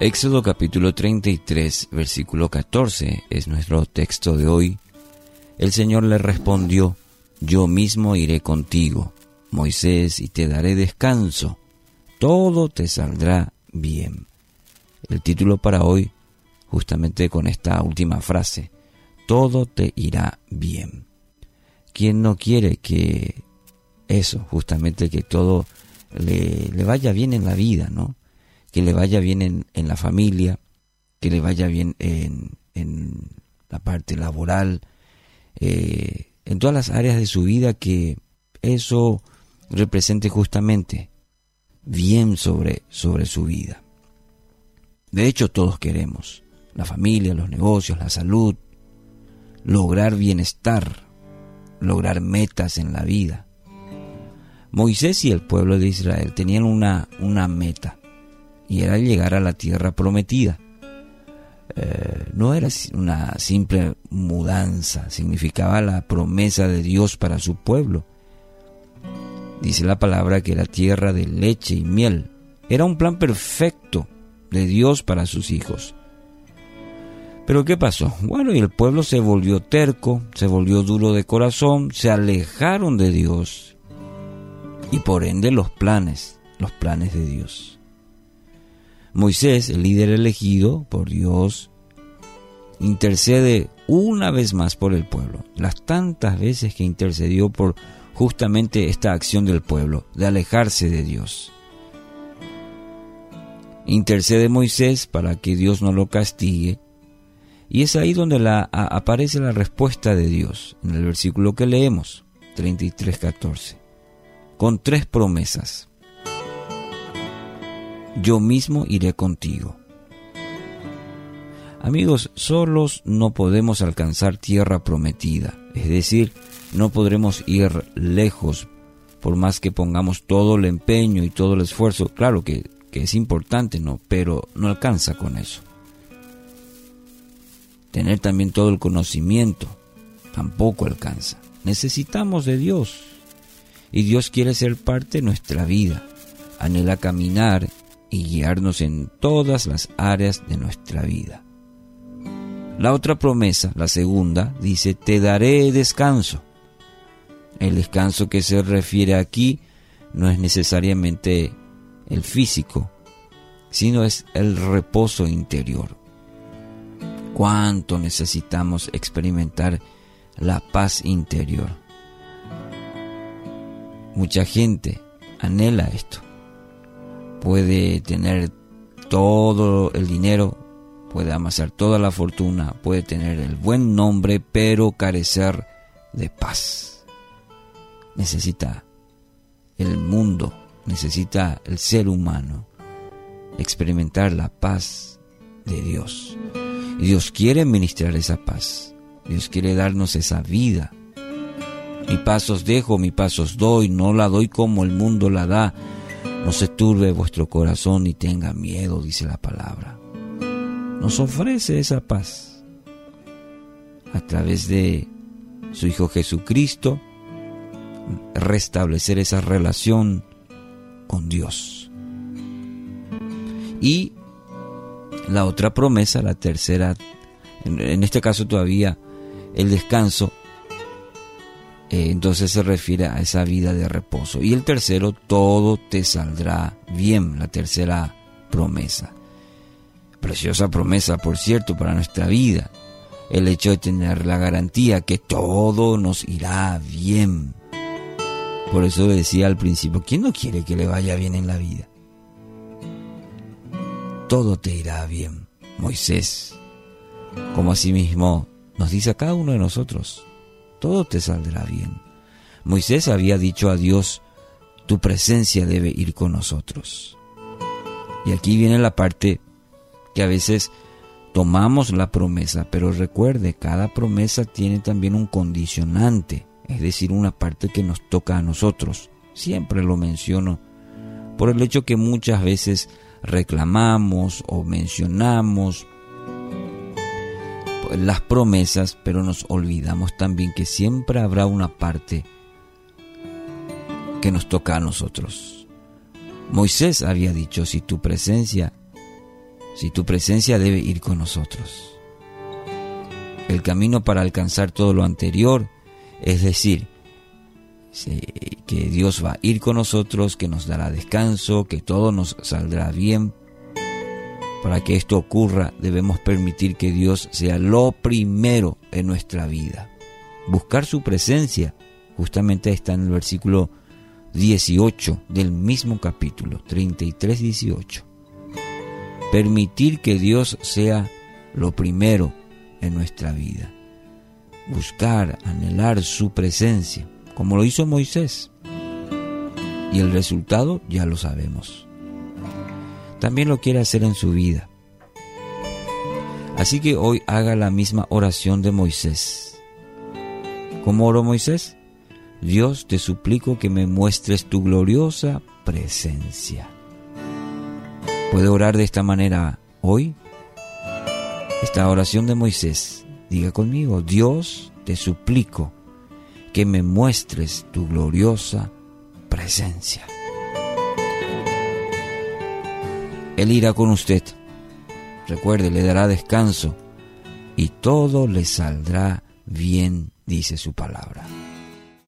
Éxodo capítulo 33, versículo 14 es nuestro texto de hoy. El Señor le respondió, Yo mismo iré contigo, Moisés, y te daré descanso. Todo te saldrá bien. El título para hoy, justamente con esta última frase, Todo te irá bien. ¿Quién no quiere que eso, justamente que todo le, le vaya bien en la vida, ¿no? Que le vaya bien en, la familia, que le vaya bien en, la parte laboral, eh, en todas las áreas de su vida, que eso represente justamente bien sobre, sobre su vida. De hecho, todos queremos la familia, los negocios, la salud, lograr bienestar, lograr metas en la vida. Moisés y el pueblo de Israel tenían una, una meta, y era llegar a la tierra prometida. Eh, no era una simple mudanza, significaba la promesa de Dios para su pueblo. Dice la palabra que era tierra de leche y miel. Era un plan perfecto de Dios para sus hijos. Pero ¿qué pasó? Bueno, y el pueblo se volvió terco, se volvió duro de corazón, se alejaron de Dios y por ende los planes, los planes de Dios. Moisés, el líder elegido por Dios, intercede una vez más por el pueblo. Las tantas veces que intercedió por justamente esta acción del pueblo, de alejarse de Dios. Intercede Moisés para que Dios no lo castigue. Y es ahí donde aparece la respuesta de Dios, en el versículo que leemos, 33.14, con tres promesas yo mismo iré contigo. Amigos, solos no podemos alcanzar tierra prometida, es decir, no podremos ir lejos por más que pongamos todo el empeño y todo el esfuerzo. Claro que, que es importante, ¿no? Pero no alcanza con eso. Tener también todo el conocimiento tampoco alcanza. Necesitamos de Dios. Y Dios quiere ser parte de nuestra vida. Anhela caminar y guiarnos en todas las áreas de nuestra vida. La otra promesa, la segunda, dice, te daré descanso. El descanso que se refiere aquí no es necesariamente el físico, sino es el reposo interior. ¿Cuánto necesitamos experimentar la paz interior? Mucha gente anhela esto puede tener todo el dinero, puede amasar toda la fortuna, puede tener el buen nombre, pero carecer de paz. Necesita el mundo, necesita el ser humano experimentar la paz de Dios. Y Dios quiere ministrar esa paz. Dios quiere darnos esa vida. Mi pasos dejo, mi pasos doy, no la doy como el mundo la da no se turbe vuestro corazón ni tenga miedo, dice la palabra. Nos ofrece esa paz a través de su Hijo Jesucristo, restablecer esa relación con Dios. Y la otra promesa, la tercera, en este caso todavía el descanso, eh, entonces se refiere a esa vida de reposo. Y el tercero, todo te saldrá bien, la tercera promesa. Preciosa promesa, por cierto, para nuestra vida. El hecho de tener la garantía que todo nos irá bien. Por eso decía al principio, ¿quién no quiere que le vaya bien en la vida? Todo te irá bien, Moisés. Como asimismo nos dice a cada uno de nosotros, todo te saldrá bien. Moisés había dicho a Dios, tu presencia debe ir con nosotros. Y aquí viene la parte que a veces tomamos la promesa, pero recuerde, cada promesa tiene también un condicionante, es decir, una parte que nos toca a nosotros. Siempre lo menciono, por el hecho que muchas veces reclamamos o mencionamos las promesas, pero nos olvidamos también que siempre habrá una parte que nos toca a nosotros. Moisés había dicho, si tu presencia, si tu presencia debe ir con nosotros. El camino para alcanzar todo lo anterior, es decir, que Dios va a ir con nosotros, que nos dará descanso, que todo nos saldrá bien. Para que esto ocurra, debemos permitir que Dios sea lo primero en nuestra vida. Buscar su presencia, justamente está en el versículo 18 del mismo capítulo, 33-18. Permitir que Dios sea lo primero en nuestra vida. Buscar, anhelar su presencia, como lo hizo Moisés. Y el resultado ya lo sabemos. También lo quiere hacer en su vida. Así que hoy haga la misma oración de Moisés. ¿Cómo oró Moisés? Dios te suplico que me muestres tu gloriosa presencia. ¿Puede orar de esta manera hoy? Esta oración de Moisés, diga conmigo, Dios te suplico que me muestres tu gloriosa presencia. Él irá con usted. Recuerde, le dará descanso y todo le saldrá bien, dice su palabra.